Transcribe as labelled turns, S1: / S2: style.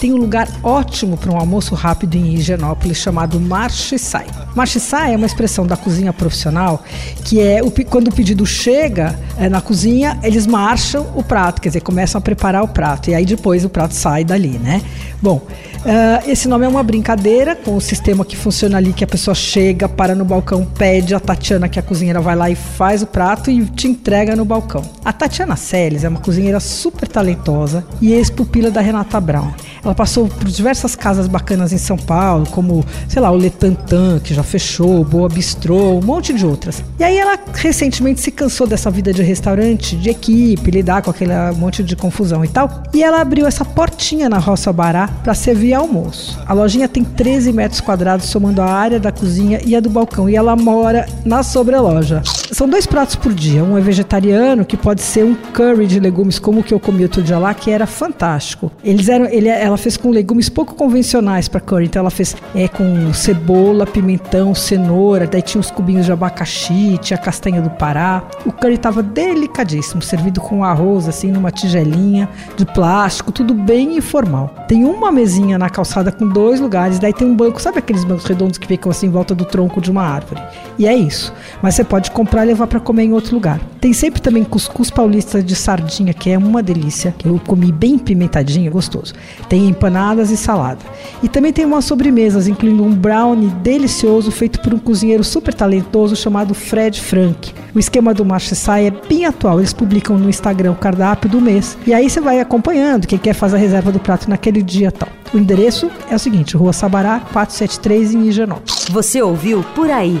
S1: Tem um lugar ótimo para um almoço rápido em Higienópolis chamado Marche Sai. Marche Sai é uma expressão da cozinha profissional que é o, quando o pedido chega é, na cozinha, eles marcham o prato, quer dizer, começam a preparar o prato e aí depois o prato sai dali, né? Bom, uh, esse nome é uma brincadeira com o sistema que funciona ali, que a pessoa chega, para no balcão, pede a Tatiana, que a cozinheira vai lá e faz o prato e te entrega no balcão. A Tatiana Celes é uma cozinheira super talentosa e ex-pupila da Renata Brown. Ela passou por diversas casas bacanas em São Paulo, como, sei lá, o Letantan, que já fechou, Boa Bistrô, um monte de outras. E aí ela recentemente se cansou dessa vida de restaurante, de equipe, lidar com aquele monte de confusão e tal. E ela abriu essa portinha na Roça Bará para servir almoço. A lojinha tem 13 metros quadrados, somando a área da cozinha e a do balcão. E ela mora na sobreloja. São dois pratos por dia. Um é vegetariano, que pode ser um curry de legumes, como o que eu comi outro dia lá, que era fantástico. Eles eram, ele, ela fez com legumes pouco convencionais para curry. Então ela fez é, com cebola, pimentão, cenoura, daí tinha os cubinhos de abacaxi, tinha castanha do Pará. O curry estava delicadíssimo, servido com arroz assim numa tigelinha de plástico, tudo bem informal. Tem uma mesinha na calçada com dois lugares, daí tem um banco, sabe aqueles bancos redondos que ficam assim em volta do tronco de uma árvore? E é isso. Mas você pode comprar levar para comer em outro lugar. Tem sempre também cuscuz paulista de sardinha, que é uma delícia, que eu comi bem pimentadinho, gostoso. Tem empanadas e salada. E também tem umas sobremesas, incluindo um brownie delicioso feito por um cozinheiro super talentoso chamado Fred Frank. O esquema do Marchesai é bem atual, eles publicam no Instagram o cardápio do mês. E aí você vai acompanhando quem quer fazer a reserva do prato naquele dia tal. O endereço é o seguinte: Rua Sabará, 473 em Higienópolis.
S2: Você ouviu Por Aí.